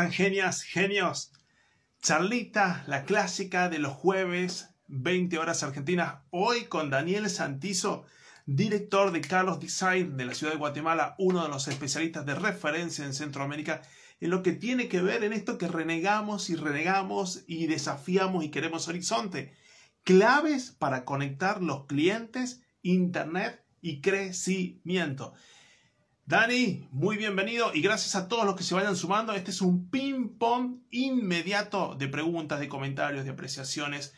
están genias, genios? Charlita, la clásica de los jueves, 20 horas argentinas, hoy con Daniel Santizo, director de Carlos Design de la ciudad de Guatemala, uno de los especialistas de referencia en Centroamérica, en lo que tiene que ver en esto que renegamos y renegamos y desafiamos y queremos horizonte. Claves para conectar los clientes, Internet y crecimiento. Dani, muy bienvenido y gracias a todos los que se vayan sumando. Este es un ping-pong inmediato de preguntas, de comentarios, de apreciaciones.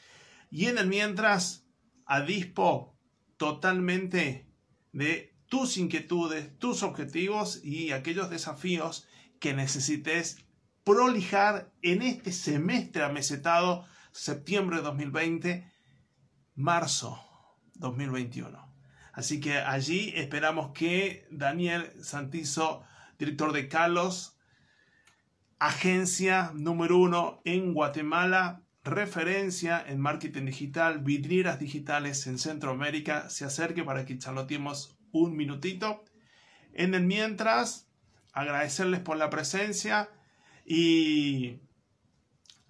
Y en el mientras, a dispo totalmente de tus inquietudes, tus objetivos y aquellos desafíos que necesites prolijar en este semestre amesetado, septiembre de 2020, marzo 2021. Así que allí esperamos que Daniel Santizo, director de Carlos, agencia número uno en Guatemala, referencia en marketing digital, vidrieras digitales en Centroamérica, se acerque para que charloteemos un minutito. En el mientras, agradecerles por la presencia y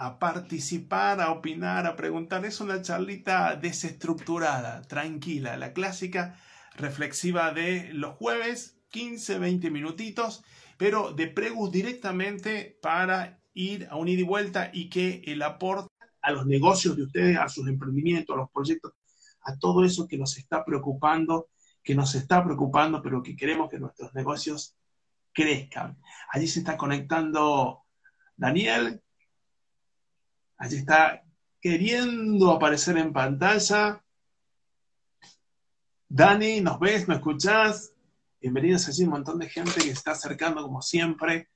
a participar, a opinar, a preguntar. Es una charlita desestructurada, tranquila, la clásica reflexiva de los jueves, 15, 20 minutitos, pero de pregus directamente para ir a un ida y vuelta y que el aporte a los negocios de ustedes, a sus emprendimientos, a los proyectos, a todo eso que nos está preocupando, que nos está preocupando, pero que queremos que nuestros negocios crezcan. Allí se está conectando Daniel, Allí está queriendo aparecer en pantalla. Dani, ¿nos ves? ¿Me escuchás? Bienvenidos allí, un montón de gente que está acercando como siempre.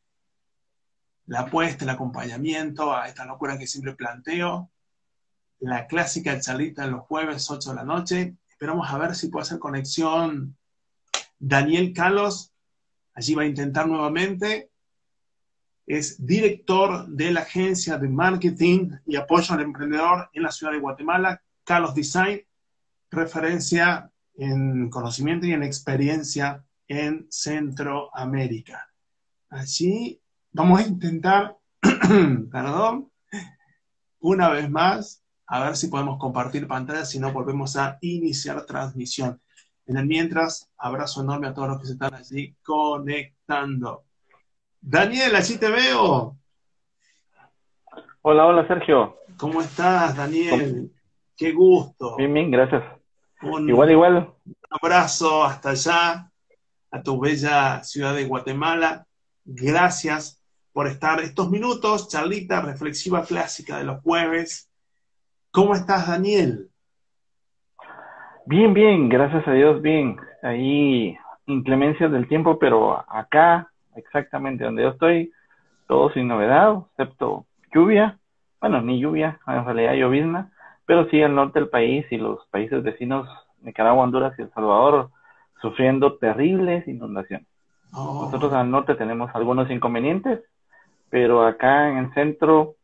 La apuesta, el acompañamiento a esta locura que siempre planteo. La clásica charlita los jueves, 8 de la noche. Esperamos a ver si puede hacer conexión Daniel Carlos. Allí va a intentar nuevamente es director de la agencia de marketing y apoyo al emprendedor en la ciudad de Guatemala, Carlos Design, referencia en conocimiento y en experiencia en Centroamérica. Allí vamos a intentar, perdón, una vez más, a ver si podemos compartir pantalla, si no volvemos a iniciar transmisión. En el mientras, abrazo enorme a todos los que se están allí conectando. Daniel, así te veo. Hola, hola Sergio. ¿Cómo estás, Daniel? Qué gusto. Bien, bien, gracias. igual, igual. Un abrazo hasta allá, a tu bella ciudad de Guatemala. Gracias por estar estos minutos, charlita reflexiva clásica de los jueves. ¿Cómo estás, Daniel? Bien, bien, gracias a Dios, bien. Ahí inclemencias del tiempo, pero acá exactamente donde yo estoy, todo sin novedad, excepto lluvia, bueno, ni lluvia, en realidad llovizna, pero sí el norte del país y los países vecinos, Nicaragua, Honduras y El Salvador, sufriendo terribles inundaciones. Oh. Nosotros al norte tenemos algunos inconvenientes, pero acá en el centro,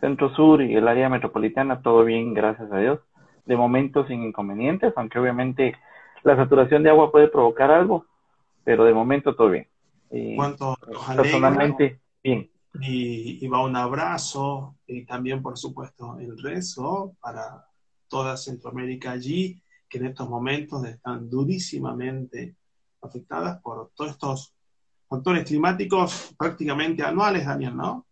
centro sur y el área metropolitana, todo bien, gracias a Dios. De momento sin inconvenientes, aunque obviamente la saturación de agua puede provocar algo, pero de momento todo bien. Cuánto personalmente, bien. Y, va un abrazo y también, por supuesto, el rezo para toda Centroamérica allí, que en estos momentos están durísimamente afectadas por todos estos factores climáticos prácticamente anuales, Daniel, ¿no?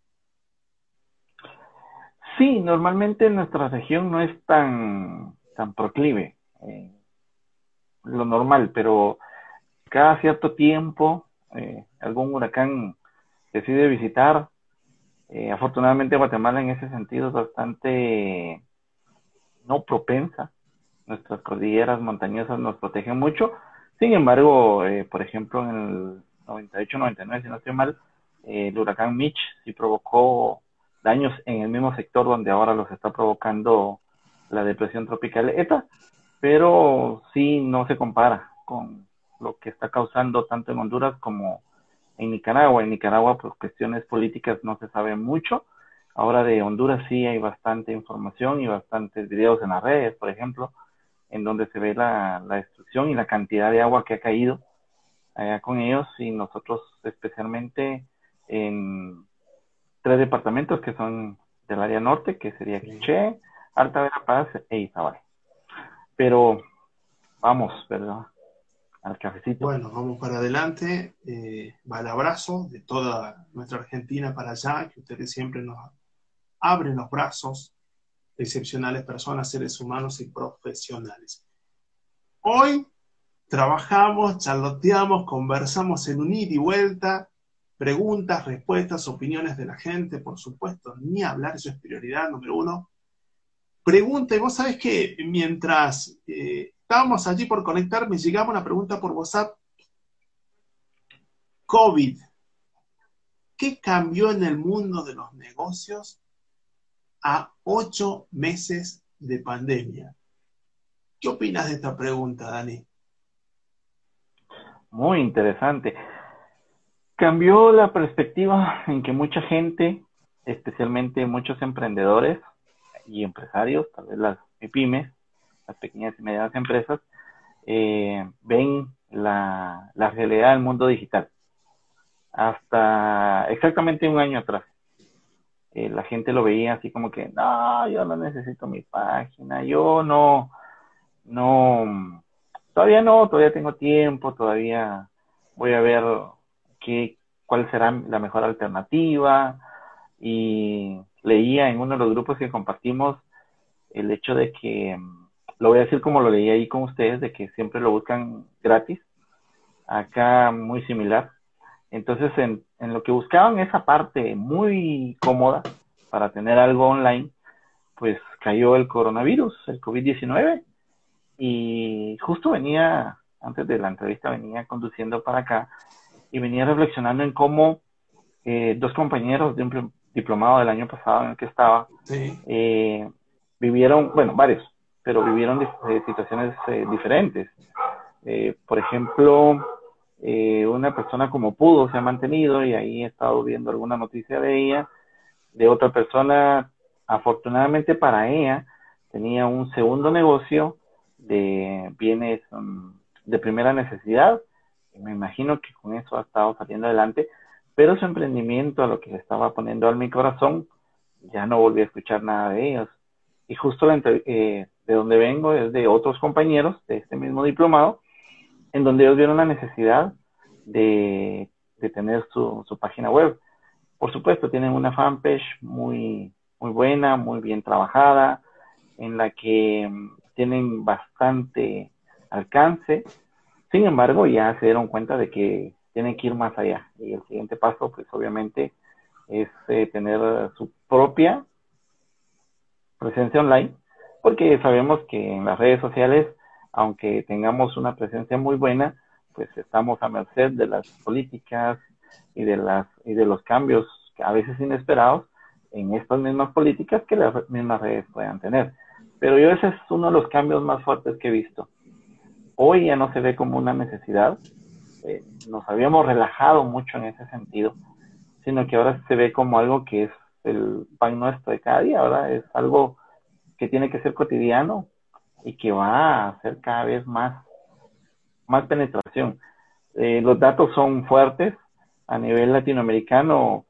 Sí, normalmente nuestra región no es tan, tan proclive, eh, lo normal, pero cada cierto tiempo eh, algún huracán decide visitar. Eh, afortunadamente Guatemala en ese sentido es bastante no propensa. Nuestras cordilleras montañosas nos protegen mucho. Sin embargo, eh, por ejemplo, en el 98-99, si no estoy mal, el huracán Mitch sí provocó daños en el mismo sector donde ahora los está provocando la depresión tropical ETA, pero sí no se compara con lo que está causando tanto en Honduras como en Nicaragua. En Nicaragua, pues cuestiones políticas no se sabe mucho. Ahora de Honduras sí hay bastante información y bastantes videos en las redes, por ejemplo, en donde se ve la, destrucción y la cantidad de agua que ha caído allá con ellos y nosotros especialmente en, tres departamentos que son del área norte, que sería Quiché, Alta Verapaz e Izabal. Pero vamos, ¿verdad? Bueno, vamos para adelante. Eh, va el abrazo de toda nuestra Argentina para allá, que ustedes siempre nos abren los brazos, excepcionales personas, seres humanos y profesionales. Hoy trabajamos, charloteamos, conversamos en un ida y vuelta, preguntas, respuestas, opiniones de la gente, por supuesto, ni hablar, eso es prioridad número uno. Pregunta, y vos sabés que mientras eh, estábamos allí por conectar, me llegaba una pregunta por WhatsApp. COVID, ¿qué cambió en el mundo de los negocios a ocho meses de pandemia? ¿Qué opinas de esta pregunta, Dani? Muy interesante. Cambió la perspectiva en que mucha gente, especialmente muchos emprendedores y empresarios, tal vez las pymes, las pequeñas y medianas empresas, eh, ven la, la realidad del mundo digital. Hasta exactamente un año atrás. Eh, la gente lo veía así como que, no, yo no necesito mi página, yo no, no, Todavía no, todavía tengo tiempo, todavía voy a ver qué, cuál será la mejor alternativa. Y leía en uno de los grupos que compartimos el hecho de que, lo voy a decir como lo leí ahí con ustedes, de que siempre lo buscan gratis. Acá muy similar. Entonces, en, en lo que buscaban esa parte muy cómoda para tener algo online, pues cayó el coronavirus, el COVID-19 y justo venía, antes de la entrevista, venía conduciendo para acá y venía reflexionando en cómo eh, dos compañeros de un diplomado del año pasado en el que estaba eh, vivieron, bueno, varios, pero vivieron eh, situaciones diferentes. por ejemplo, una persona como pudo se ha mantenido y ahí he estado viendo alguna noticia de ella. De otra persona, afortunadamente para ella, tenía un segundo negocio de bienes um, de primera necesidad. Me imagino que con eso ha estado saliendo adelante, pero su emprendimiento, a lo que le estaba poniendo al mi corazón, ya no volví a escuchar nada de ellos. Y justo eh, de donde vengo es de otros compañeros de este mismo diplomado, en donde ellos vieron la necesidad de, de tener su, su página web. Por supuesto, tienen una fanpage muy, muy buena, muy bien trabajada, en la que tienen bastante alcance. Sin embargo, ya se dieron cuenta de que tienen que ir más allá. Y el siguiente paso, pues obviamente, es eh, tener su propia presencia online, porque sabemos que en las redes sociales, aunque tengamos una presencia muy buena, pues estamos a merced de las políticas y de las y de los cambios a veces inesperados en estas mismas políticas que las mismas redes puedan tener. Pero yo ese es uno de los cambios más fuertes que he visto. Hoy ya no se ve como una necesidad, eh, nos habíamos relajado mucho en ese sentido, sino que ahora se ve como algo que es el pan nuestro de cada día, ¿verdad? Es algo que tiene que ser cotidiano y que va a hacer cada vez más, más penetración. Eh, los datos son fuertes. A nivel latinoamericano,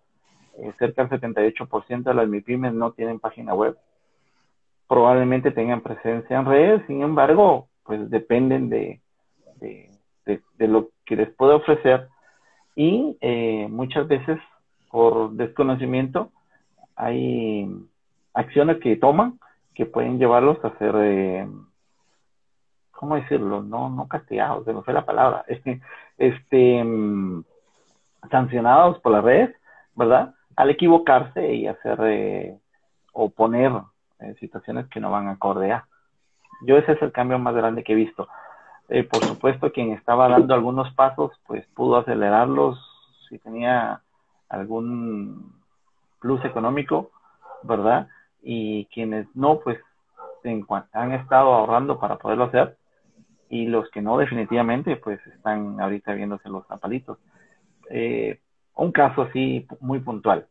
eh, cerca del 78% de las MIPIMES no tienen página web probablemente tengan presencia en redes, sin embargo, pues dependen de, de, lo que les puede ofrecer y eh, muchas veces por desconocimiento hay acciones que toman que pueden llevarlos a ser, eh, ¿cómo decirlo? No, no castigados, se me fue la palabra, este, este, sancionados por las redes, ¿verdad? Al equivocarse y hacer eh, o poner situaciones que no van a a. Yo ese es el cambio más grande que he visto. Eh, por supuesto, quien estaba dando algunos pasos, pues pudo acelerarlos si tenía algún plus económico, ¿verdad? Y quienes no, pues han estado ahorrando para poderlo hacer. Y los que no, definitivamente, pues están ahorita viéndose los zapalitos. Eh, un caso así muy puntual.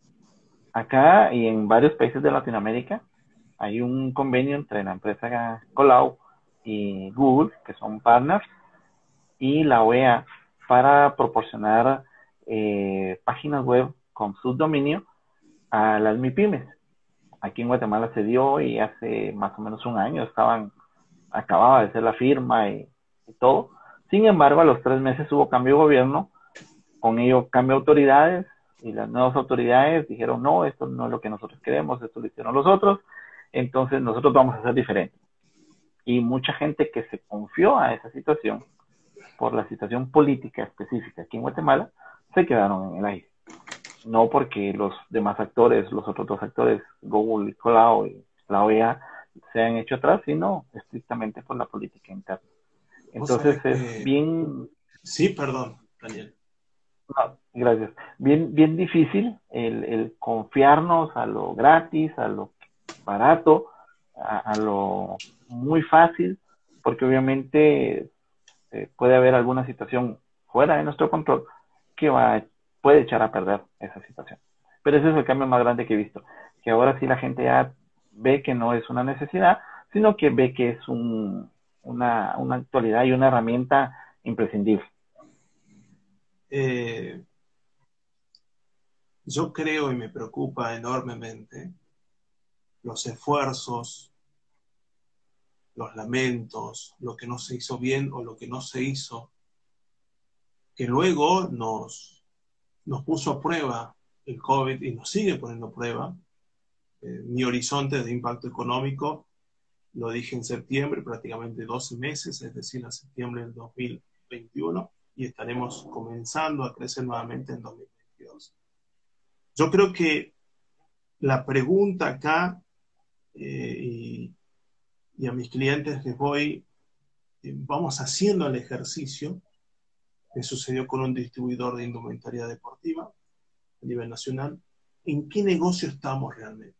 Acá y en varios países de Latinoamérica, hay un convenio entre la empresa Colau y Google, que son partners, y la OEA para proporcionar eh, páginas web con subdominio a las MIPIMES. Aquí en Guatemala se dio y hace más o menos un año estaban, acababa de ser la firma y, todo. Sin embargo, a los tres meses hubo cambio de gobierno, con ello cambio de autoridades y las nuevas autoridades dijeron, no, esto no es lo que nosotros queremos, esto lo hicieron los otros, entonces nosotros vamos a ser diferentes. Y mucha gente que se confió a esa situación, por la situación política específica aquí en Guatemala, se quedaron en el aire no porque los demás actores, los otros dos actores, Google, Cloud y la OEA, se han hecho atrás, sino estrictamente por la política interna. Entonces es bien... Sí, perdón, Daniel. gracias. Bien, bien difícil el, confiarnos a lo gratis, a lo barato, a, lo muy fácil, porque obviamente eh, puede haber alguna situación fuera de nuestro control que va a puede echar a perder esa situación. Pero ese es el cambio más grande que he visto, que ahora sí la gente ya ve que no es una necesidad, sino que ve que es un, una, una, actualidad y una herramienta imprescindible. Eh, yo creo y me preocupa enormemente los esfuerzos, los lamentos, lo que no se hizo bien o lo que no se hizo, que luego nos, nos puso a prueba el COVID y nos sigue poniendo a prueba. Eh, mi horizonte de impacto económico, lo dije en septiembre, prácticamente 12 meses, es decir, a septiembre del 2021, y estaremos comenzando a crecer nuevamente en 2022. Yo creo que la pregunta acá, eh, y, a mis clientes les voy, eh, vamos haciendo el ejercicio que sucedió con un distribuidor de indumentaria deportiva a nivel nacional, ¿en qué negocio estamos realmente?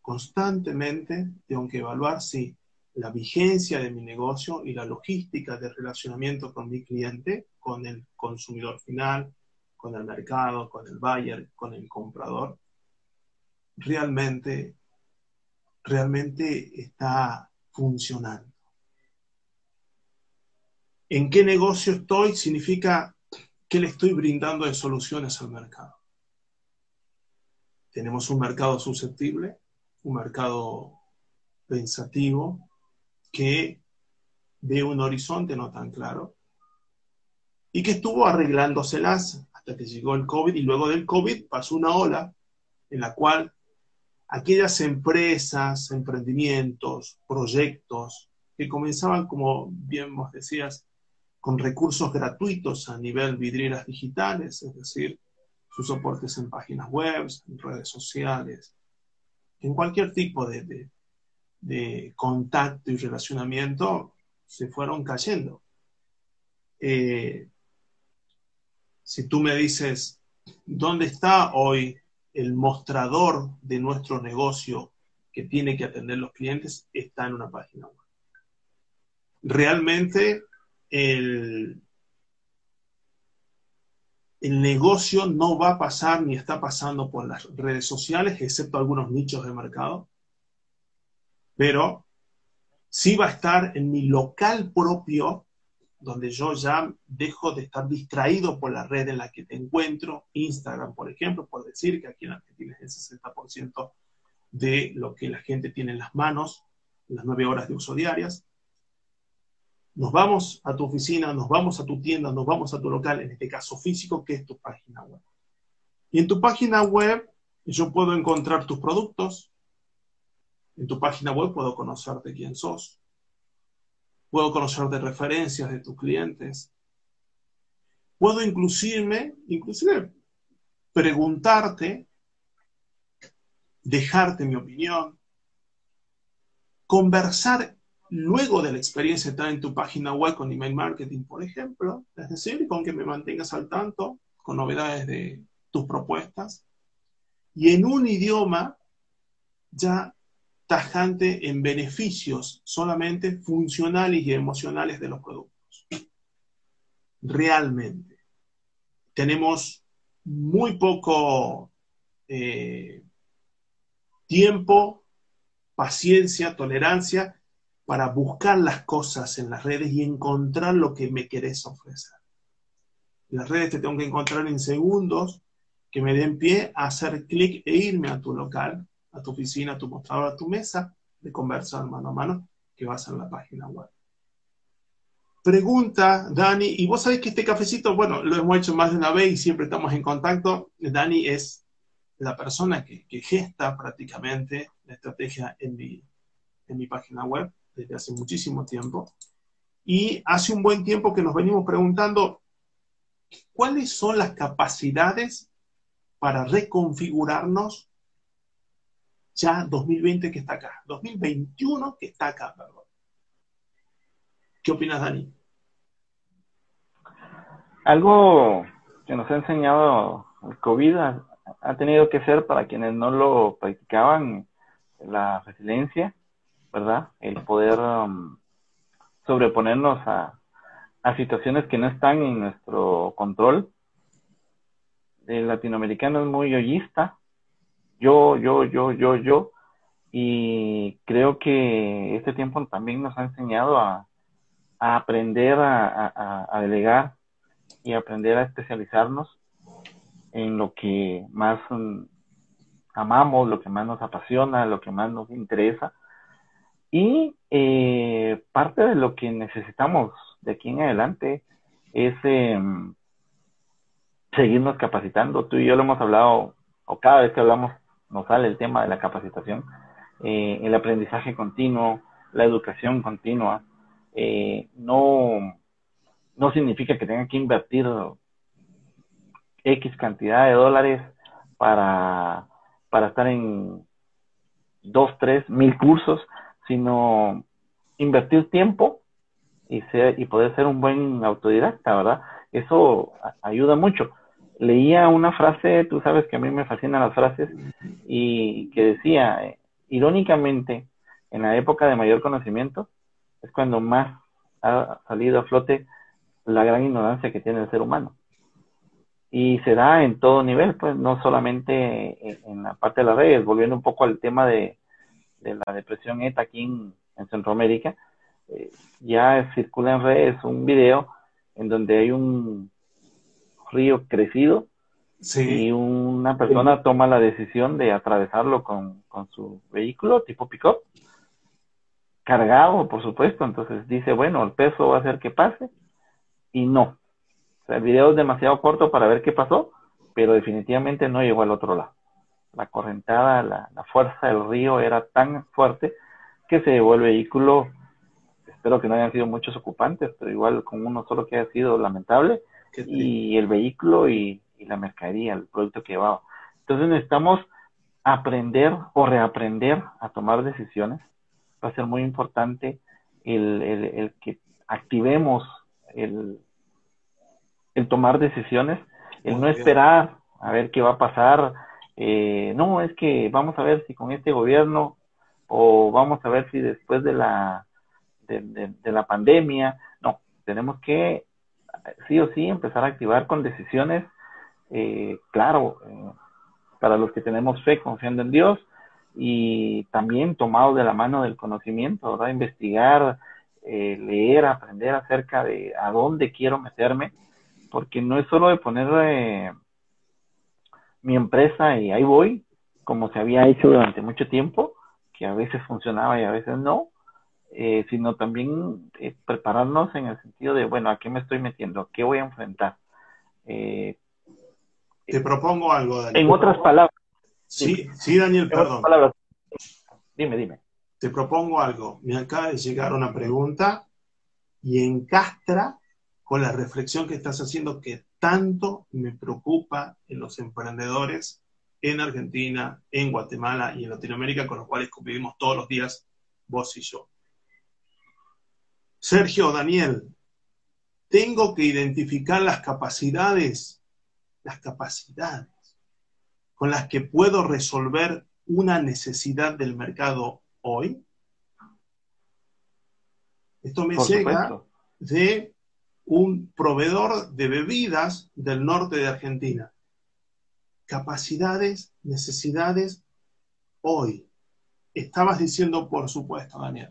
Constantemente tengo que evaluar si la vigencia de mi negocio y la logística de relacionamiento con mi cliente, con el consumidor final, con el mercado, con el buyer, con el comprador, realmente, realmente está funcionando en qué negocio estoy significa qué le estoy brindando de soluciones al mercado. Tenemos un mercado susceptible, un mercado pensativo que ve un horizonte no tan claro y que estuvo arreglándoselas hasta que llegó el COVID y luego del COVID pasó una ola en la cual aquellas empresas, emprendimientos, proyectos que comenzaban, como bien vos decías, con recursos gratuitos a nivel vidrieras digitales, es decir, sus soportes en páginas web, en redes sociales, en cualquier tipo de, contacto y relacionamiento, se fueron cayendo. Eh, si tú me dices, ¿dónde está hoy el mostrador de nuestro negocio que tiene que atender los clientes? Está en una página web. Realmente el, negocio no va a pasar ni está pasando por las redes sociales, excepto algunos nichos de mercado, pero sí va a estar en mi local propio, donde yo ya dejo de estar distraído por la red en la que te encuentro, Instagram, por ejemplo, por decir que aquí en Argentina es el 60% de lo que la gente tiene en las manos, las nueve horas de uso diarias. Nos vamos a tu oficina, nos vamos a tu tienda, nos vamos a tu local, en este caso físico, que es tu página web. Y en tu página web yo puedo encontrar tus productos. En tu página web puedo conocerte quién sos. Puedo conocerte referencias de tus clientes. Puedo inclusive, inclusive preguntarte, dejarte mi opinión, conversar luego de la experiencia estar en tu página web con email marketing, por ejemplo, es decir, con que me mantengas al tanto con novedades de tus propuestas, y en un idioma ya tajante en beneficios solamente funcionales y emocionales de los productos. Realmente. Tenemos muy poco eh, tiempo, paciencia, tolerancia para buscar las cosas en las redes y encontrar lo que me querés ofrecer. las redes te tengo que encontrar en segundos que me den pie a hacer clic e irme a tu local, a tu oficina, a tu mostrador, a tu mesa de conversar mano a mano que vas en la página web. Pregunta, Dani, y vos sabés que este cafecito, bueno, lo hemos hecho más de una vez y siempre estamos en contacto. Dani es la persona que, gesta prácticamente la estrategia en mi, en mi página web desde hace muchísimo tiempo. Y hace un buen tiempo que nos venimos preguntando cuáles son las capacidades para reconfigurarnos ya 2020 que está acá, 2021 que está acá, perdón. ¿Qué opinas, Dani? Algo que nos ha enseñado el COVID ha, tenido que ser para quienes no lo practicaban la resiliencia, ¿verdad? El poder um, sobreponernos a, a situaciones que no están en nuestro control. El latinoamericano es muy yoyista, yo, yo, yo, yo, yo, y creo que este tiempo también nos ha enseñado a, a aprender a, delegar y aprender a especializarnos en lo que más mm, amamos, lo que más nos apasiona, lo que más nos interesa. Y eh, parte de lo que necesitamos de aquí en adelante es em, seguirnos capacitando. Tú y yo lo hemos hablado, o cada vez que hablamos nos sale el tema de la capacitación, eh, el aprendizaje continuo, la educación continua, eh, no, no significa que tenga que invertir X cantidad de dólares para, para estar en dos, tres, mil cursos, sino invertir tiempo y, ser, y poder ser un buen autodidacta, ¿verdad? Eso ayuda mucho. Leía una frase, tú sabes que a mí me fascinan las frases, y que decía, irónicamente, en la época de mayor conocimiento, es cuando más ha salido a flote la gran ignorancia que tiene el ser humano. Y se da en todo nivel, pues no solamente en, la parte de las redes, volviendo un poco al tema de, la depresión ETA aquí en, Centroamérica, eh, ya circula en redes un video en donde hay un río crecido y una persona toma la decisión de atravesarlo con, con su vehículo tipo pick-up cargado, por supuesto, entonces dice, bueno, el peso va a hacer que pase, y no. O sea, el video es demasiado corto para ver qué pasó, pero definitivamente no llegó al otro lado. La correntada, la, fuerza del río era tan fuerte que se llevó el vehículo, espero que no hayan sido muchos ocupantes, pero igual con uno solo que haya sido lamentable, y el vehículo y, y la mercadería, el producto que llevaba. Entonces necesitamos aprender o reaprender a tomar decisiones va a ser muy importante el, que activemos el, el, tomar decisiones, el no esperar a ver qué va a pasar. Eh, no, es que vamos a ver si con este gobierno o vamos a ver si después de la, de, la pandemia, no, tenemos que sí o sí empezar a activar con decisiones, eh, claro, eh, para los que tenemos fe confiando en Dios, y también tomado de la mano del conocimiento, ¿verdad? Investigar, eh, leer, aprender acerca de a dónde quiero meterme, porque no es solo de poner eh, mi empresa y ahí voy, como se había hecho durante mucho tiempo, que a veces funcionaba y a veces no, eh, sino también prepararnos en el sentido de, bueno, ¿a qué me estoy metiendo? ¿Qué voy a enfrentar? Te propongo algo, Daniel. En otras palabras, Sí, sí, Daniel, perdón. Dime, dime. Te propongo algo. Me acaba de llegar una pregunta y encastra con la reflexión que estás haciendo que tanto me preocupa en los emprendedores en Argentina, en Guatemala y en Latinoamérica, con los cuales convivimos todos los días vos y yo. Sergio, Daniel, tengo que identificar las capacidades, las capacidades con las que puedo resolver una necesidad del mercado hoy? Esto me llega de un proveedor de bebidas del norte de Argentina. Capacidades, necesidades hoy. Estabas diciendo, por supuesto, Daniel.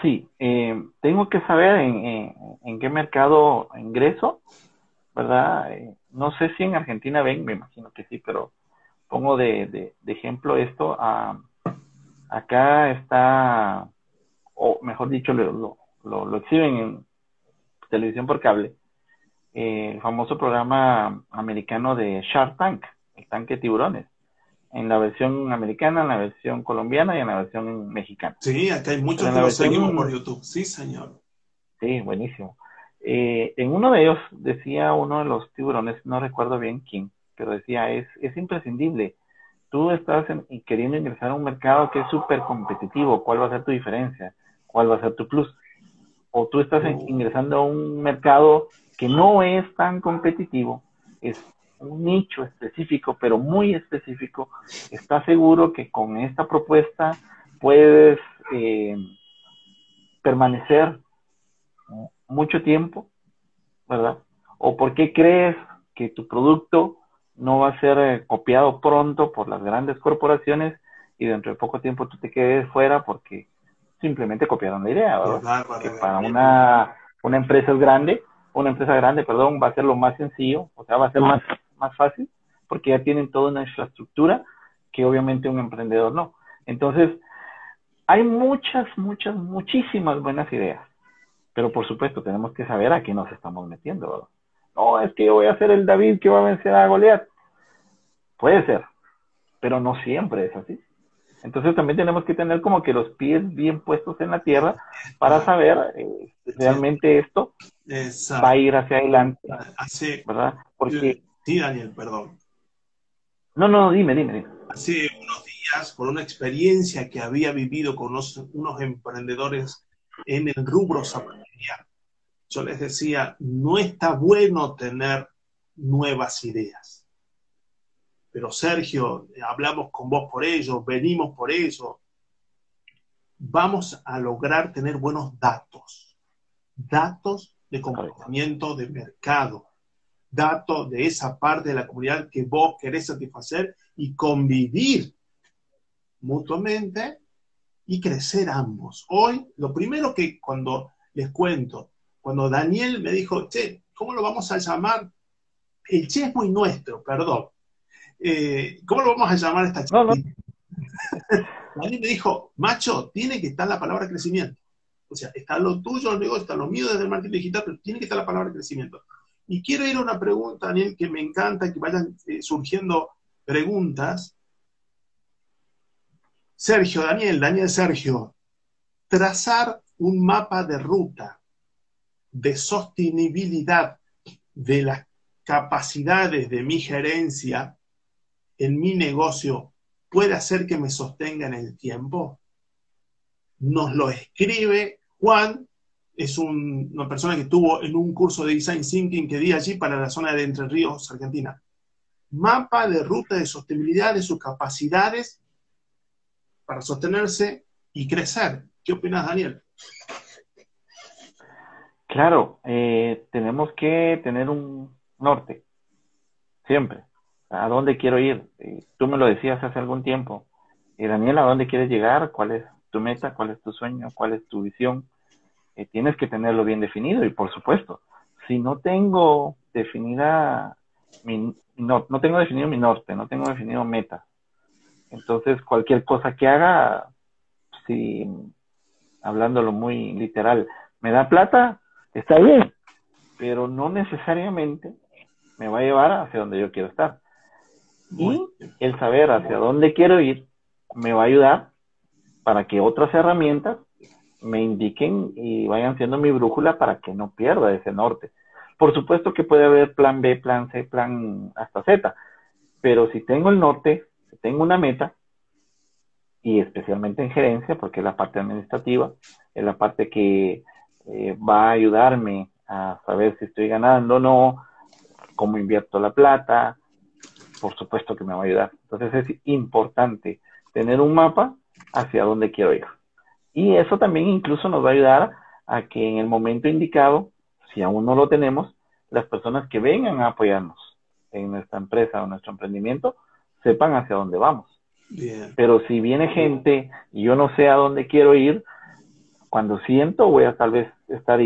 Sí, eh, tengo que saber en, en, qué mercado ingreso, ¿verdad? Eh, no sé si en Argentina ven, me imagino que sí, pero pongo de, ejemplo esto. acá está, o mejor dicho, lo, exhiben en televisión por cable, eh, el famoso programa americano de Shark Tank, el tanque de tiburones, en la versión americana, en la versión colombiana y en la versión mexicana. Sí, acá hay muchos que lo seguimos por YouTube, sí, señor. Sí, buenísimo. Eh, en uno de ellos decía uno de los tiburones, no recuerdo bien quién, pero decía, es, es imprescindible. Tú estás queriendo ingresar a un mercado que es súper competitivo. ¿Cuál va a ser tu diferencia? ¿Cuál va a ser tu plus? O tú estás ingresando a un mercado que no es tan competitivo, es un nicho específico, pero muy específico. ¿Estás seguro que con esta propuesta puedes eh, permanecer mucho tiempo, ¿verdad? ¿O por qué crees que tu producto no va a ser eh, copiado pronto por las grandes corporaciones y dentro de poco tiempo tú te quedes fuera porque simplemente copiaron la idea, ¿verdad? que para una, una empresa grande, una empresa grande, perdón, va a ser lo más sencillo, o sea, va a ser más, más fácil porque ya tienen toda una infraestructura que obviamente un emprendedor no. Entonces, hay muchas, muchas, muchísimas buenas ideas. Pero por supuesto tenemos que saber a qué nos estamos metiendo. No, es que yo voy a ser el David que va a vencer a Goliat. Puede ser, pero no siempre es así. Entonces también tenemos que tener como que los pies bien puestos en la tierra para saber eh, realmente esto va a ir hacia adelante. ¿Verdad? Porque... Sí, Daniel, perdón. No, no, dime, dime, dime. Hace unos días, por una experiencia que había vivido con unos, unos emprendedores en el rubro zapatilla. Yo les decía, no está bueno tener nuevas ideas. Pero Sergio, hablamos con vos por ello, venimos por eso. Vamos a lograr tener buenos datos. Datos de comportamiento de mercado. Datos de esa parte de la comunidad que vos querés satisfacer y convivir mutuamente y crecer ambos. Hoy, lo primero que cuando les cuento, cuando Daniel me dijo, che, ¿cómo lo vamos a llamar? El che es muy nuestro, perdón. Eh, ¿Cómo lo vamos a llamar a esta chica? Daniel me dijo, macho, tiene que estar la palabra crecimiento. O sea, está lo tuyo, el negocio, está lo mío desde el marketing digital, pero tiene que estar la palabra crecimiento. Y quiero ir a una pregunta, Daniel, que me encanta que vayan eh, surgiendo preguntas Sergio, Daniel, Daniel, Sergio, trazar un mapa de ruta de sostenibilidad de las capacidades de mi gerencia en mi negocio puede hacer que me sostenga en el tiempo? Nos lo escribe Juan, es una persona que estuvo en un curso de Design Thinking que di allí para la zona de Entre Ríos, Argentina. Mapa de ruta de sostenibilidad de sus capacidades para sostenerse y crecer. ¿Qué opinas, Daniel? Claro, eh, tenemos que tener un norte, siempre. ¿A dónde quiero ir? Eh, tú me lo decías hace algún tiempo. Eh, Daniel, ¿a dónde quieres llegar? ¿Cuál es tu meta? ¿Cuál es tu sueño? ¿Cuál es tu visión? tienes que tenerlo bien definido y por supuesto, si no tengo definida mi, no, no tengo definido mi norte, no tengo definido meta, entonces, cualquier cosa que haga, si hablándolo muy literal, me da plata, está bien, pero no necesariamente me va a llevar hacia donde yo quiero estar. Y el saber hacia dónde quiero ir me va a ayudar para que otras herramientas me indiquen y vayan siendo mi brújula para que no pierda ese norte. Por supuesto que puede haber plan B, plan C, plan hasta Z, pero si tengo el norte, tengo una meta, y especialmente en gerencia, porque es la parte administrativa, es la parte que eh, va a ayudarme a saber si estoy ganando o no, cómo invierto la plata, por supuesto que me va a ayudar. Entonces es importante tener un mapa hacia dónde quiero ir. Y eso también incluso nos va a ayudar a que en el momento indicado, si aún no lo tenemos, las personas que vengan a apoyarnos en nuestra empresa o nuestro emprendimiento sepan hacia dónde vamos. Pero si viene gente y yo no sé a dónde quiero ir, cuando siento voy a tal vez estar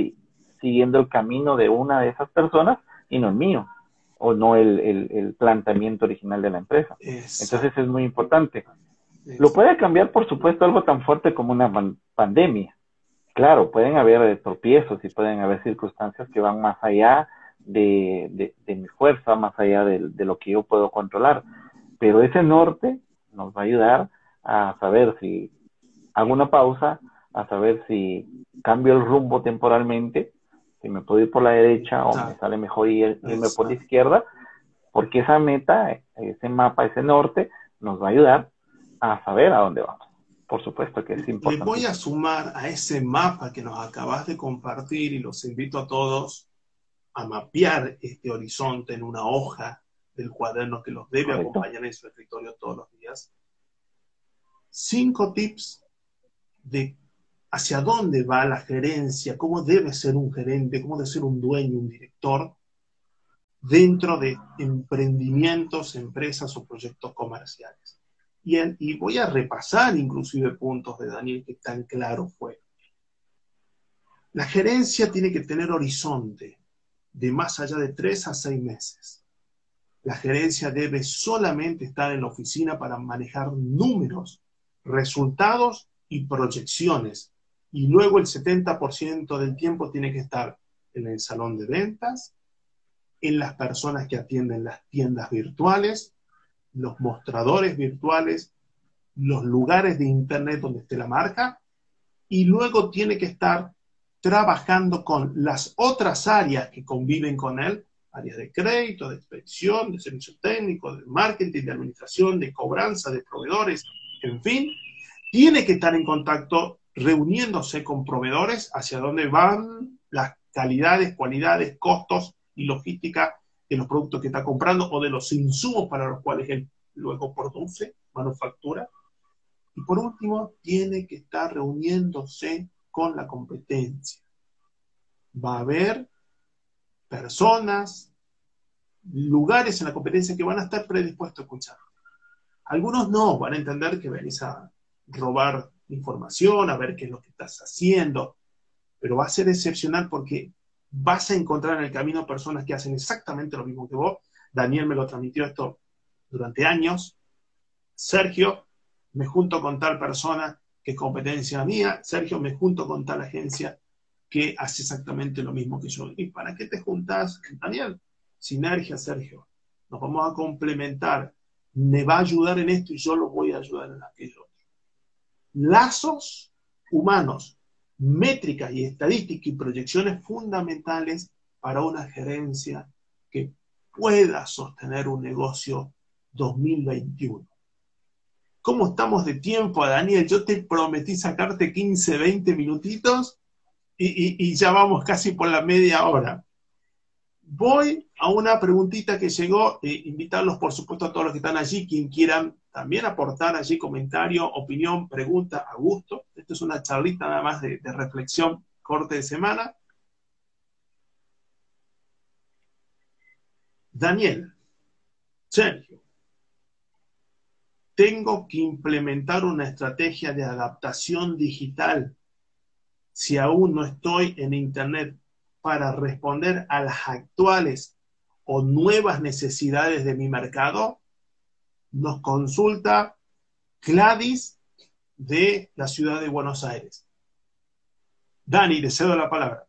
siguiendo el camino de una de esas personas y no el mío. O no el, el, planteamiento original de la empresa. Entonces es muy importante. Lo puede cambiar, por supuesto, algo tan fuerte como una pandemia. Claro, pueden haber tropiezos y pueden haber circunstancias que van más allá de, mi fuerza, más allá de, de, lo que yo puedo controlar. Pero ese norte nos va a ayudar a saber si hago una pausa, a saber si cambio el rumbo temporalmente, si me puedo ir por la derecha o me sale mejor ir, irme por la izquierda, porque esa meta, ese mapa, ese norte, nos va a ayudar a saber a dónde vamos. Por supuesto que es importante. Le voy a sumar a ese mapa que nos acabas de compartir y los invito a todos a mapear este horizonte en una hoja del cuaderno que los debe acompañar en su escritorio todos los días. Cinco tips de hacia dónde va la gerencia, cómo debe ser un gerente, cómo debe ser un dueño, un director dentro de emprendimientos, empresas o proyectos comerciales. Y, voy a repasar inclusive puntos de Daniel que tan claro fue. La gerencia tiene que tener horizonte de más allá de tres a seis meses. La gerencia debe solamente estar en la oficina para manejar números, resultados y proyecciones. Y luego el 70% del tiempo tiene que estar en el salón de ventas, en las personas que atienden las tiendas virtuales, los mostradores virtuales, los lugares de internet donde esté la marca, y luego tiene que estar trabajando con las otras áreas que conviven con él, áreas de crédito, de expedición, de servicio técnico, de marketing, de administración, de cobranza, de proveedores, en fin, tiene que estar en contacto reuniéndose con proveedores hacia dónde van las calidades, cualidades, costos y logística de los productos que está comprando o de los insumos para los cuales él luego produce, manufactura. Y por último, tiene que estar reuniéndose con la competencia. Va a haber personas, lugares en la competencia que van a estar predispuestos a escuchar. Algunos no, van a entender que venís a robar información, a ver qué es lo que estás haciendo, pero va a ser excepcional porque vas a encontrar en el camino personas que hacen exactamente lo mismo que vos. Daniel me lo transmitió esto durante años. Sergio, me junto con tal persona que es competencia mía. Sergio, me junto con tal agencia que hace exactamente lo mismo que yo. ¿Y para qué te juntas, Daniel? Sinergia, Sergio. Nos vamos a complementar. Me va a ayudar en esto y yo lo voy a ayudar en aquello lazos humanos, métricas y estadísticas y proyecciones fundamentales para una gerencia que pueda sostener un negocio 2021. ¿Cómo estamos de tiempo, Daniel? Yo te prometí sacarte 15, 20 minutitos y, ya vamos casi por la media hora. Voy a una preguntita que llegó, eh, invitarlos por supuesto a todos los que están allí, quien quieran también aportar allí comentario, opinión, pregunta a gusto. Esto es una charlita nada más de, reflexión, corte de semana. Daniel, Sergio, tengo que implementar una estrategia de adaptación digital si aún no estoy en Internet para responder a las actuales o nuevas necesidades de mi mercado? nos consulta Gladys de la ciudad de Buenos Aires. Dani, le cedo la palabra.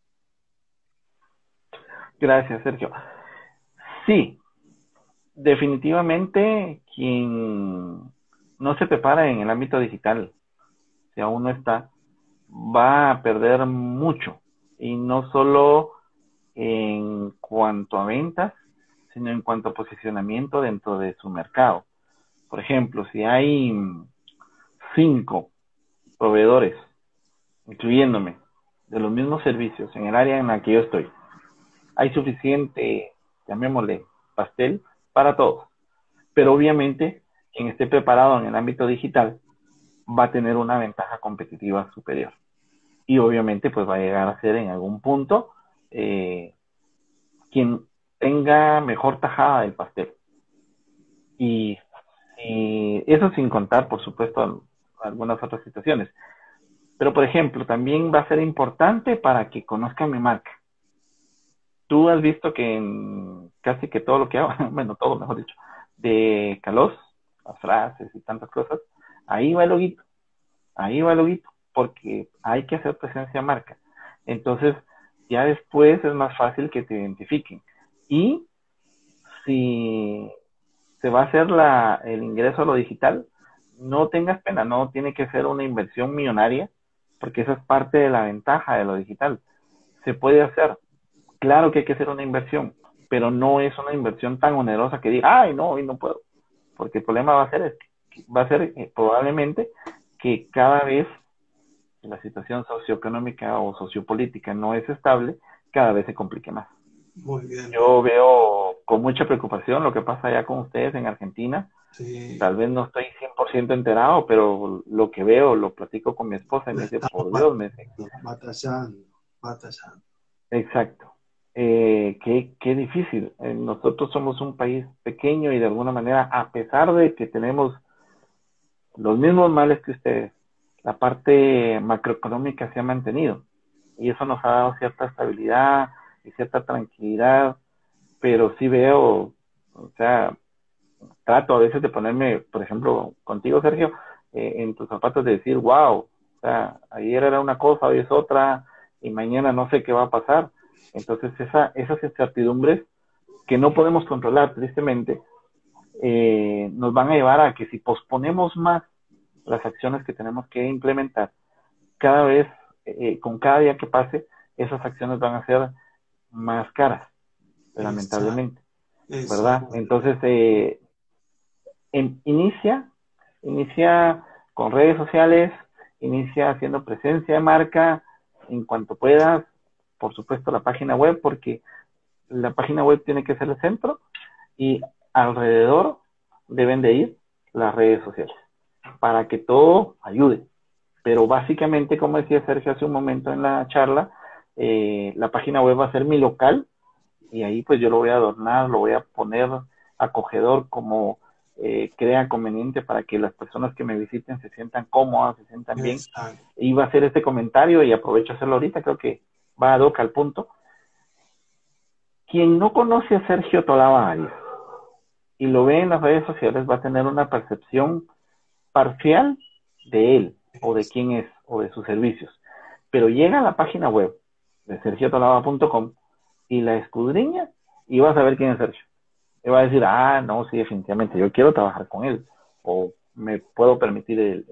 Gracias, Sergio. Sí, definitivamente quien no se prepara en el ámbito digital, si aún no está, va a perder mucho. Y no solo en cuanto a ventas, sino en cuanto a posicionamiento dentro de su mercado. Por ejemplo, si hay cinco proveedores, incluyéndome, de los mismos servicios en el área en la que yo estoy, hay suficiente, llamémosle, pastel para todos. Pero obviamente, quien esté preparado en el ámbito digital va a tener una ventaja competitiva superior. Y obviamente, pues va a llegar a ser en algún punto eh, quien tenga mejor tajada del pastel. Y eso sin contar, por supuesto, algunas otras situaciones. Pero, por ejemplo, también va a ser importante para que conozcan mi marca. tú has visto que en casi que todo lo que hago, bueno, todo mejor dicho, de Calos, las frases y tantas cosas, ahí va el loguito, ahí va el loguito, porque hay que hacer presencia marca. Entonces, ya después es más fácil que te identifiquen. Y si se va a hacer la, el ingreso a lo digital, no tengas pena, no tiene que ser una inversión millonaria, porque esa es parte de la ventaja de lo digital. Se puede hacer, claro que hay que hacer una inversión, pero no es una inversión tan onerosa que diga, ay, no, hoy no puedo. Porque el problema va a ser, va a ser eh, probablemente que cada vez la situación socioeconómica o sociopolítica no es estable, cada vez se complique más. Muy bien. Yo veo con mucha preocupación lo que pasa allá con ustedes en Argentina. Tal vez no estoy 100% enterado, pero lo que veo lo platico con mi esposa y me dice, por Dios, me dice. Batallando, batallando. Exacto. Eh, qué, qué, difícil. Eh, nosotros somos un país pequeño y de alguna manera, a pesar de que tenemos los mismos males que ustedes, la parte macroeconómica se ha mantenido y eso nos ha dado cierta estabilidad y cierta tranquilidad, pero sí veo, o sea, trato a veces de ponerme, por ejemplo, contigo, Sergio, eh, en tus zapatos de decir, wow, o sea, ayer era una cosa, hoy es otra, y mañana no sé qué va a pasar. Entonces, esa, esas incertidumbres que no podemos controlar, tristemente, eh, nos van a llevar a que si posponemos más las acciones que tenemos que implementar, cada vez, eh, con cada día que pase, esas acciones van a ser más caras, lamentablemente, ¿verdad? Entonces, eh, inicia, inicia con redes sociales, inicia haciendo presencia de marca en cuanto puedas, por supuesto la página web, porque la página web tiene que ser el centro y alrededor deben de ir las redes sociales para que todo ayude. Pero básicamente, como decía Sergio hace un momento en la charla, eh, la página web va a ser mi local y ahí pues yo lo voy a adornar, lo voy a poner acogedor como eh, crea conveniente para que las personas que me visiten se sientan cómodas, se sientan bien. Y va a hacer este comentario y aprovecho a hacerlo ahorita, creo que va a doca al punto. Quien no conoce a Sergio Tolava Arias y lo ve en las redes sociales va a tener una percepción parcial de él o de quién es o de sus servicios. Pero llega a la página web de sergiotolava.com y la escudriña y vas a ver quién es Sergio. Y va a decir, ah, no, sí, definitivamente, yo quiero trabajar con él o me puedo permitir el,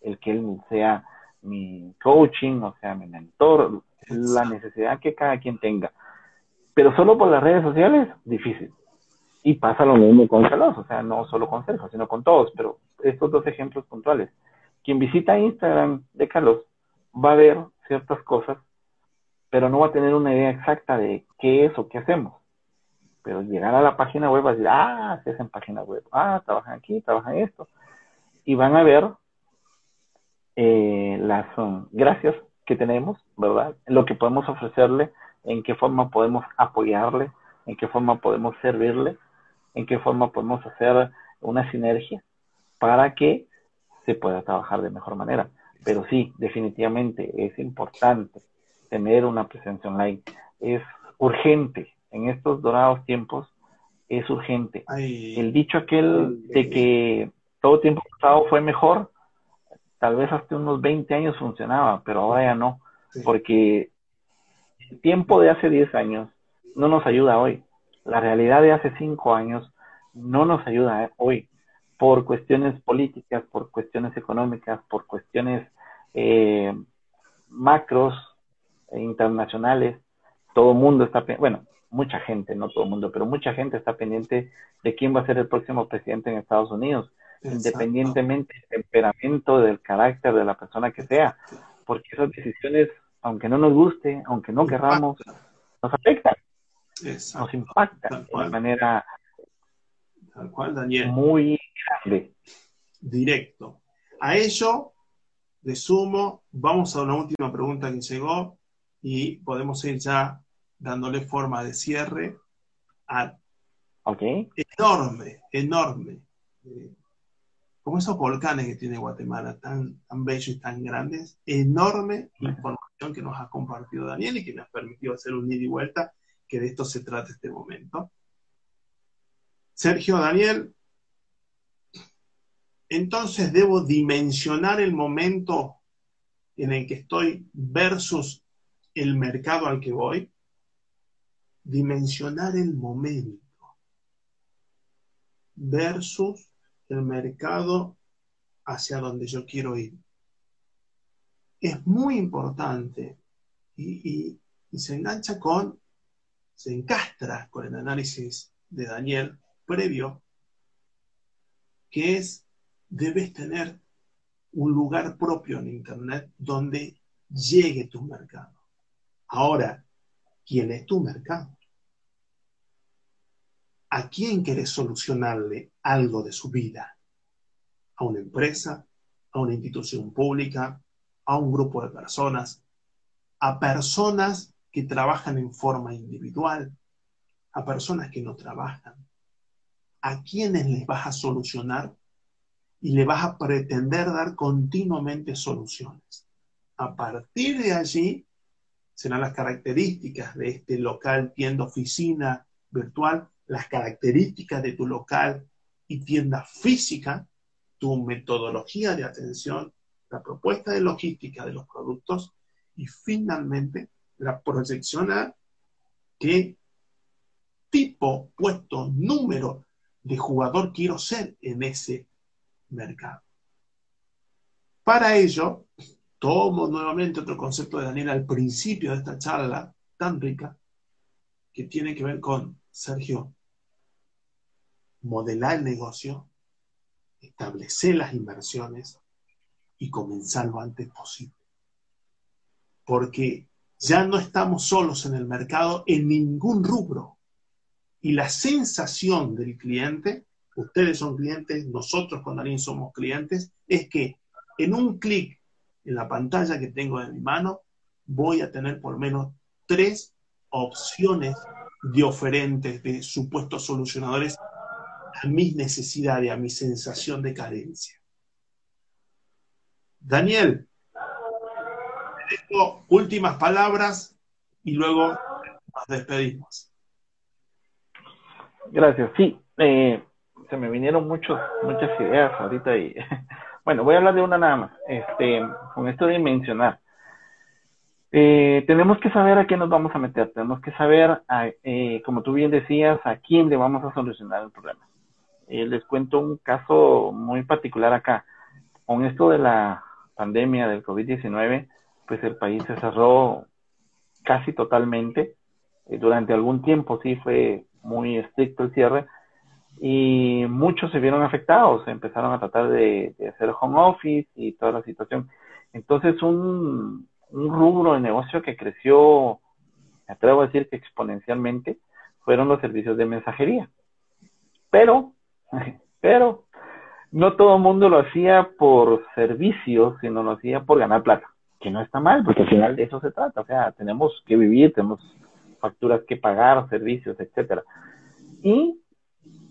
el, que él sea mi coaching, o sea, mi mentor, la necesidad que cada quien tenga. Pero solo por las redes sociales, difícil. Y pasa lo mismo con Calos, o sea, no solo con Sergio, sino con todos, pero estos dos ejemplos puntuales. Quien visita Instagram de Carlos va a ver ciertas cosas, pero no va a tener una idea exacta de qué es o qué hacemos. Pero llegar a la página web va a decir, ah, se hacen página web, ah, trabajan aquí, trabajan esto. Y van a ver eh, las um, gracias que tenemos, ¿verdad? Lo que podemos ofrecerle, en qué forma podemos apoyarle, en qué forma podemos servirle en qué forma podemos hacer una sinergia para que se pueda trabajar de mejor manera. Pero sí, definitivamente es importante tener una presencia online. Es urgente. En estos dorados tiempos es urgente. El dicho aquel de que todo tiempo pasado fue mejor, tal vez hasta unos 20 años funcionaba, pero ahora ya no. Porque el tiempo de hace 10 años no nos ayuda hoy la realidad de hace cinco años no nos ayuda ¿eh? hoy por cuestiones políticas, por cuestiones económicas, por cuestiones eh, macros e internacionales. Todo el mundo está, bueno, mucha gente, no todo el mundo, pero mucha gente está pendiente de quién va a ser el próximo presidente en Estados Unidos, independientemente del temperamento, del carácter de la persona que sea, porque esas decisiones, aunque no nos guste, aunque no querramos, nos afectan nos impacta de manera Tal cual, Daniel. muy grande. Directo. A ello, de sumo, vamos a una última pregunta que llegó y podemos ir ya dándole forma de cierre a okay. enorme, enorme, eh, como esos volcanes que tiene Guatemala, tan, tan bellos y tan grandes, enorme información que nos ha compartido Daniel y que nos ha permitido hacer un ida y vuelta que de esto se trata este momento. Sergio, Daniel, entonces debo dimensionar el momento en el que estoy versus el mercado al que voy. Dimensionar el momento versus el mercado hacia donde yo quiero ir. Es muy importante y, se engancha con, se encastra con el análisis de Daniel previo, que es, debes tener un lugar propio en Internet donde llegue tu mercado. Ahora, ¿quién es tu mercado? ¿A quién quieres solucionarle algo de su vida? ¿A una empresa? ¿A una institución pública? ¿A un grupo de personas? ¿A personas que trabajan en forma individual? ¿A personas que no trabajan? ¿A quiénes les vas a solucionar? Y le vas a pretender dar continuamente soluciones. A partir de allí serán las características de este local, tienda, oficina virtual las características de tu local y tienda física, tu metodología de atención, la propuesta de logística de los productos y finalmente la proyección a qué tipo, puesto, número de jugador quiero ser en ese mercado. Para ello, tomo nuevamente otro concepto de Daniel al principio de esta charla tan rica, que tiene que ver con Sergio, modelar el negocio, establecer las inversiones y comenzar lo antes posible. Porque ya no estamos solos en el mercado en ningún rubro. Y la sensación del cliente, ustedes son clientes, nosotros con Darín somos clientes, es que en un clic en la pantalla que tengo en mi mano, voy a tener por menos tres opciones de oferentes, de supuestos solucionadores a mis necesidades, a mi sensación de carencia. Daniel, últimas palabras y luego nos despedimos. Gracias. Sí, eh, se me vinieron muchos, muchas ideas ahorita y bueno, voy a hablar de una nada más. Este, con esto de mencionar. Eh, tenemos que saber a quién nos vamos a meter, tenemos que saber, eh, como tú bien decías, a quién le vamos a solucionar el problema. Eh, les cuento un caso muy particular acá. Con esto de la pandemia del COVID-19, pues el país se cerró casi totalmente. durante algún tiempo sí fue muy estricto el cierre y muchos se vieron afectados, empezaron a tratar de hacer home office y toda la situación. Entonces un, un rubro de negocio que creció, me atrevo a decir que exponencialmente, fueron los servicios de mensajería. Pero, pero, no todo el mundo lo hacía por servicios, sino lo hacía por ganar plata, que no está mal, porque al final de eso se trata, o sea, tenemos que vivir, tenemos facturas que pagar, servicios, etcétera. Y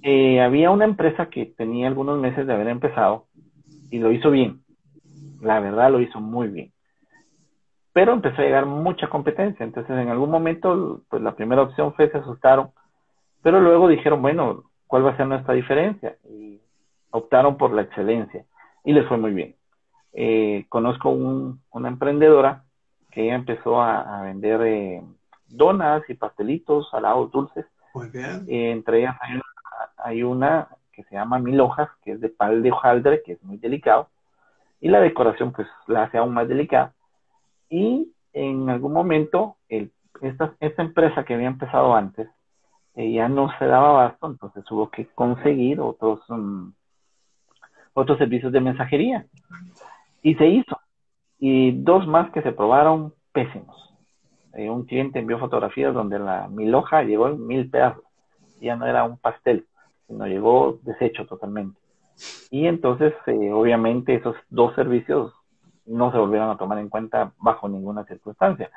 eh, había una empresa que tenía algunos meses de haber empezado y lo hizo bien. La verdad lo hizo muy bien pero empezó a llegar mucha competencia. Entonces, en algún momento, pues la primera opción fue se asustaron, pero luego dijeron, bueno, ¿cuál va a ser nuestra diferencia? Y optaron por la excelencia y les fue muy bien. Eh, conozco una emprendedora que ella empezó a, vender eh, donas y pastelitos salados dulces. Muy bien. Eh, entre ellas hay una, que se llama Mil Hojas, que es de pal de hojaldre, que es muy delicado. Y la decoración, pues, la hace aún más delicada y en algún momento esta, esta, empresa que había empezado antes ya no se daba abasto, entonces hubo que conseguir otros, mm, otros servicios de mensajería. Y se hizo. Y dos más que se probaron pésimos. Eh, un cliente envió fotografías donde la mil hoja llegó en mil pedazos. Ya no era un pastel, sino llegó deshecho totalmente. Y entonces, eh, obviamente, esos dos servicios no se volvieron a tomar en cuenta bajo ninguna circunstancia,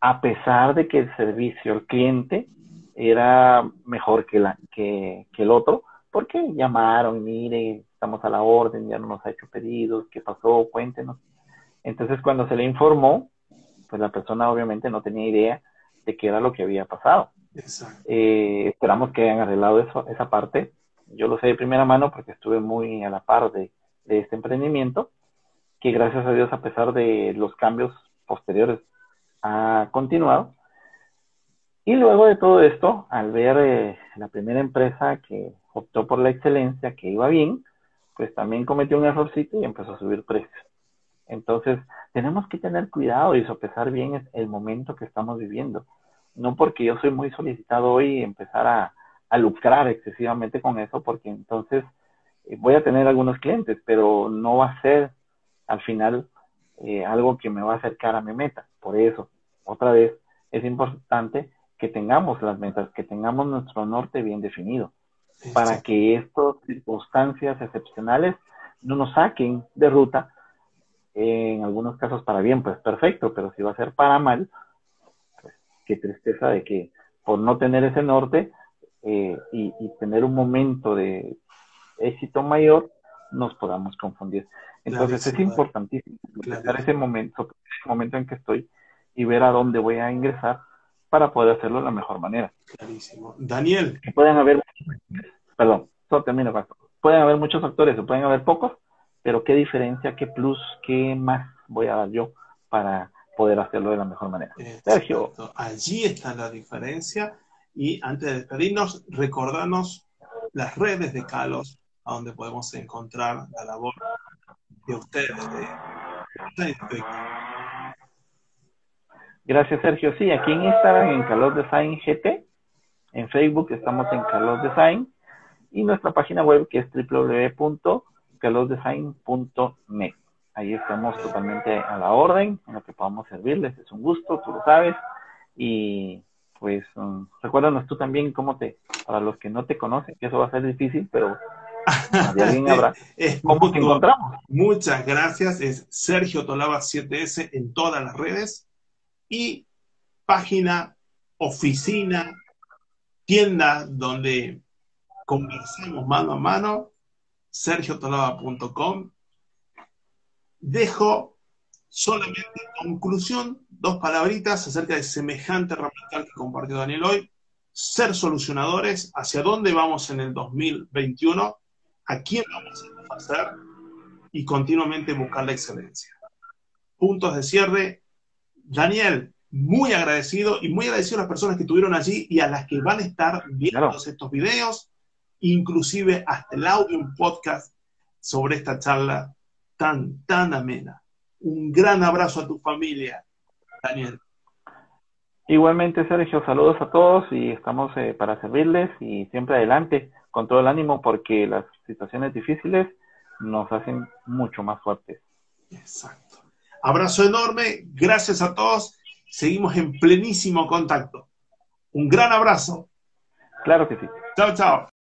a pesar de que el servicio al cliente era mejor que, la, que, el otro, porque llamaron, mire, estamos a la orden, ya no nos ha hecho pedidos, ¿qué pasó? Cuéntenos. Entonces, cuando se le informó, pues la persona obviamente no tenía idea de qué era lo que había pasado. Eh, esperamos que hayan arreglado eso, esa parte. Yo lo sé de primera mano porque estuve muy a la par de, de este emprendimiento, que gracias a Dios, a pesar de los cambios posteriores, ha continuado. Y luego de todo esto, al ver eh, la primera empresa que optó por la excelencia, que iba bien, pues también cometió un errorcito y empezó a subir precios. Entonces, tenemos que tener cuidado y sopesar bien el momento que estamos viviendo. No porque yo soy muy solicitado hoy empezar a, lucrar excesivamente con eso, porque entonces eh, voy a tener algunos clientes, pero no va a ser al final eh, algo que me va a acercar a mi meta. Por eso, otra vez, es importante que tengamos las metas, que tengamos nuestro norte bien definido, para que estas circunstancias excepcionales no nos saquen de ruta, en algunos casos para bien, pues perfecto, pero si va a ser para mal, pues qué tristeza de que por no tener ese norte eh, y, tener un momento de éxito mayor, nos podamos confundir. Entonces es importantísimo claro. ese momento, ese momento en que estoy y ver a dónde voy a ingresar para poder hacerlo de la mejor manera. Clarísimo. Daniel. Pueden haber, perdón, solo termino Pueden haber muchos factores pueden haber pocos, pero qué diferencia, qué plus, qué más voy a dar yo para poder hacerlo de la mejor manera. Sergio. Allí está la diferencia. Y antes de despedirnos, recordarnos las redes de Calos, a donde podemos encontrar la labor de ustedes. De, Gracias, Sergio. Sí, aquí en Instagram, en Carlos Design GT. En Facebook estamos en Carlos Design. Y nuestra página web que es www.carlosdesign.net. Ahí estamos totalmente a la orden, en lo que podamos servirles. Es un gusto, tú lo sabes. Y pues um, recuérdanos tú también cómo te, para los que no te conocen, que eso va a ser difícil, pero de alguien habrá. ¿Cómo te encontramos? Muchas gracias. Es Sergio Tolaba 7S en todas las redes y página, oficina, tienda donde conversamos mano a mano, sergiotolaba.com. Dejo solamente conclusión, dos palabritas acerca de semejante radical que compartió Daniel hoy. Ser solucionadores, hacia dónde vamos en el 2021, a quién vamos a hacer y continuamente buscar la excelencia. Puntos de cierre, Daniel, muy agradecido y muy agradecido a las personas que estuvieron allí y a las que van a estar viendo estos videos, inclusive hasta el audio, un podcast sobre esta charla tan, tan amena. Un gran abrazo a tu familia, Daniel. Igualmente, Sergio, saludos a todos y estamos eh, para servirles y siempre adelante con todo el ánimo porque las situaciones difíciles nos hacen mucho más fuertes. Exacto. Abrazo enorme, gracias a todos. Seguimos en plenísimo contacto. Un gran abrazo. Claro que sí. Chao, chao.